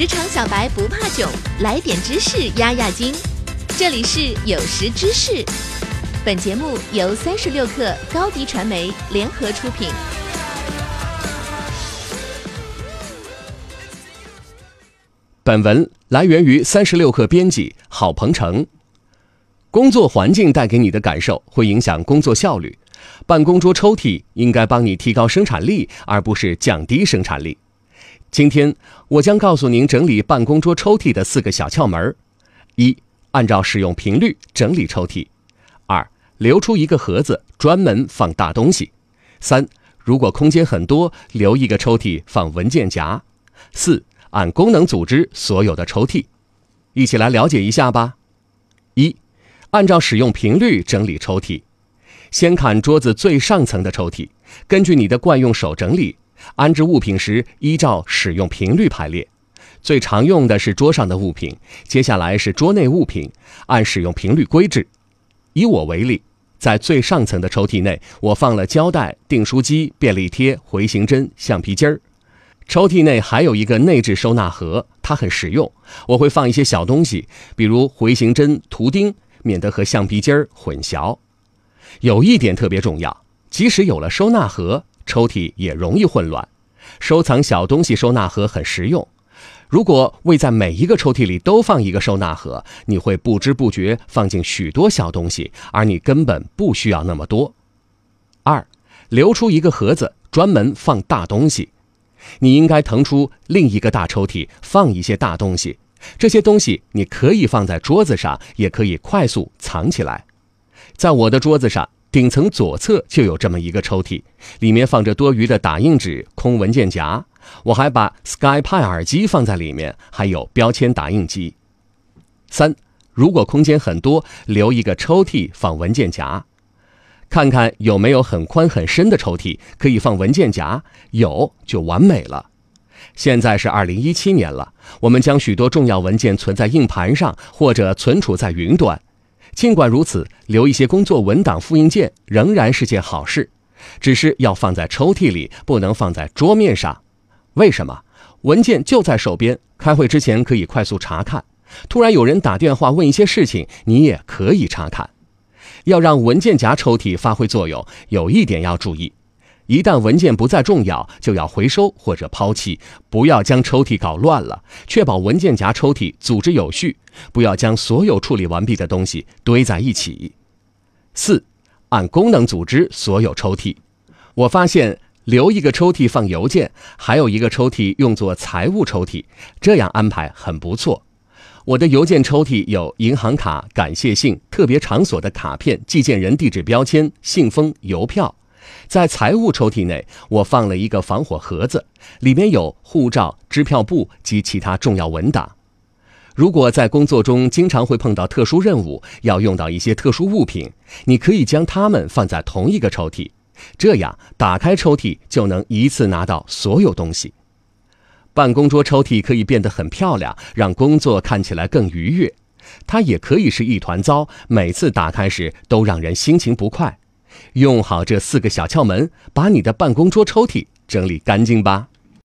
职场小白不怕囧，来点知识压压惊。这里是有识知识，本节目由三十六克高低传媒联合出品。本文来源于三十六氪编辑郝鹏程。工作环境带给你的感受会影响工作效率，办公桌抽屉应该帮你提高生产力，而不是降低生产力。今天我将告诉您整理办公桌抽屉的四个小窍门：一、按照使用频率整理抽屉；二、留出一个盒子专门放大东西；三、如果空间很多，留一个抽屉放文件夹；四、按功能组织所有的抽屉。一起来了解一下吧。一、按照使用频率整理抽屉。先看桌子最上层的抽屉，根据你的惯用手整理。安置物品时，依照使用频率排列。最常用的是桌上的物品，接下来是桌内物品，按使用频率归置。以我为例，在最上层的抽屉内，我放了胶带、订书机、便利贴、回形针、橡皮筋儿。抽屉内还有一个内置收纳盒，它很实用。我会放一些小东西，比如回形针、图钉，免得和橡皮筋儿混淆。有一点特别重要，即使有了收纳盒。抽屉也容易混乱，收藏小东西收纳盒很实用。如果未在每一个抽屉里都放一个收纳盒，你会不知不觉放进许多小东西，而你根本不需要那么多。二，留出一个盒子专门放大东西。你应该腾出另一个大抽屉放一些大东西，这些东西你可以放在桌子上，也可以快速藏起来。在我的桌子上。顶层左侧就有这么一个抽屉，里面放着多余的打印纸、空文件夹。我还把 SkyPi 耳机放在里面，还有标签打印机。三，如果空间很多，留一个抽屉放文件夹。看看有没有很宽很深的抽屉可以放文件夹，有就完美了。现在是二零一七年了，我们将许多重要文件存在硬盘上，或者存储在云端。尽管如此，留一些工作文档、复印件仍然是件好事，只是要放在抽屉里，不能放在桌面上。为什么？文件就在手边，开会之前可以快速查看。突然有人打电话问一些事情，你也可以查看。要让文件夹抽屉发挥作用，有一点要注意。一旦文件不再重要，就要回收或者抛弃，不要将抽屉搞乱了。确保文件夹抽屉组织有序，不要将所有处理完毕的东西堆在一起。四，按功能组织所有抽屉。我发现留一个抽屉放邮件，还有一个抽屉用作财务抽屉，这样安排很不错。我的邮件抽屉有银行卡、感谢信、特别场所的卡片、寄件人地址标签、信封、邮票。在财务抽屉内，我放了一个防火盒子，里面有护照、支票簿及其他重要文档。如果在工作中经常会碰到特殊任务，要用到一些特殊物品，你可以将它们放在同一个抽屉，这样打开抽屉就能一次拿到所有东西。办公桌抽屉可以变得很漂亮，让工作看起来更愉悦。它也可以是一团糟，每次打开时都让人心情不快。用好这四个小窍门，把你的办公桌抽屉整理干净吧。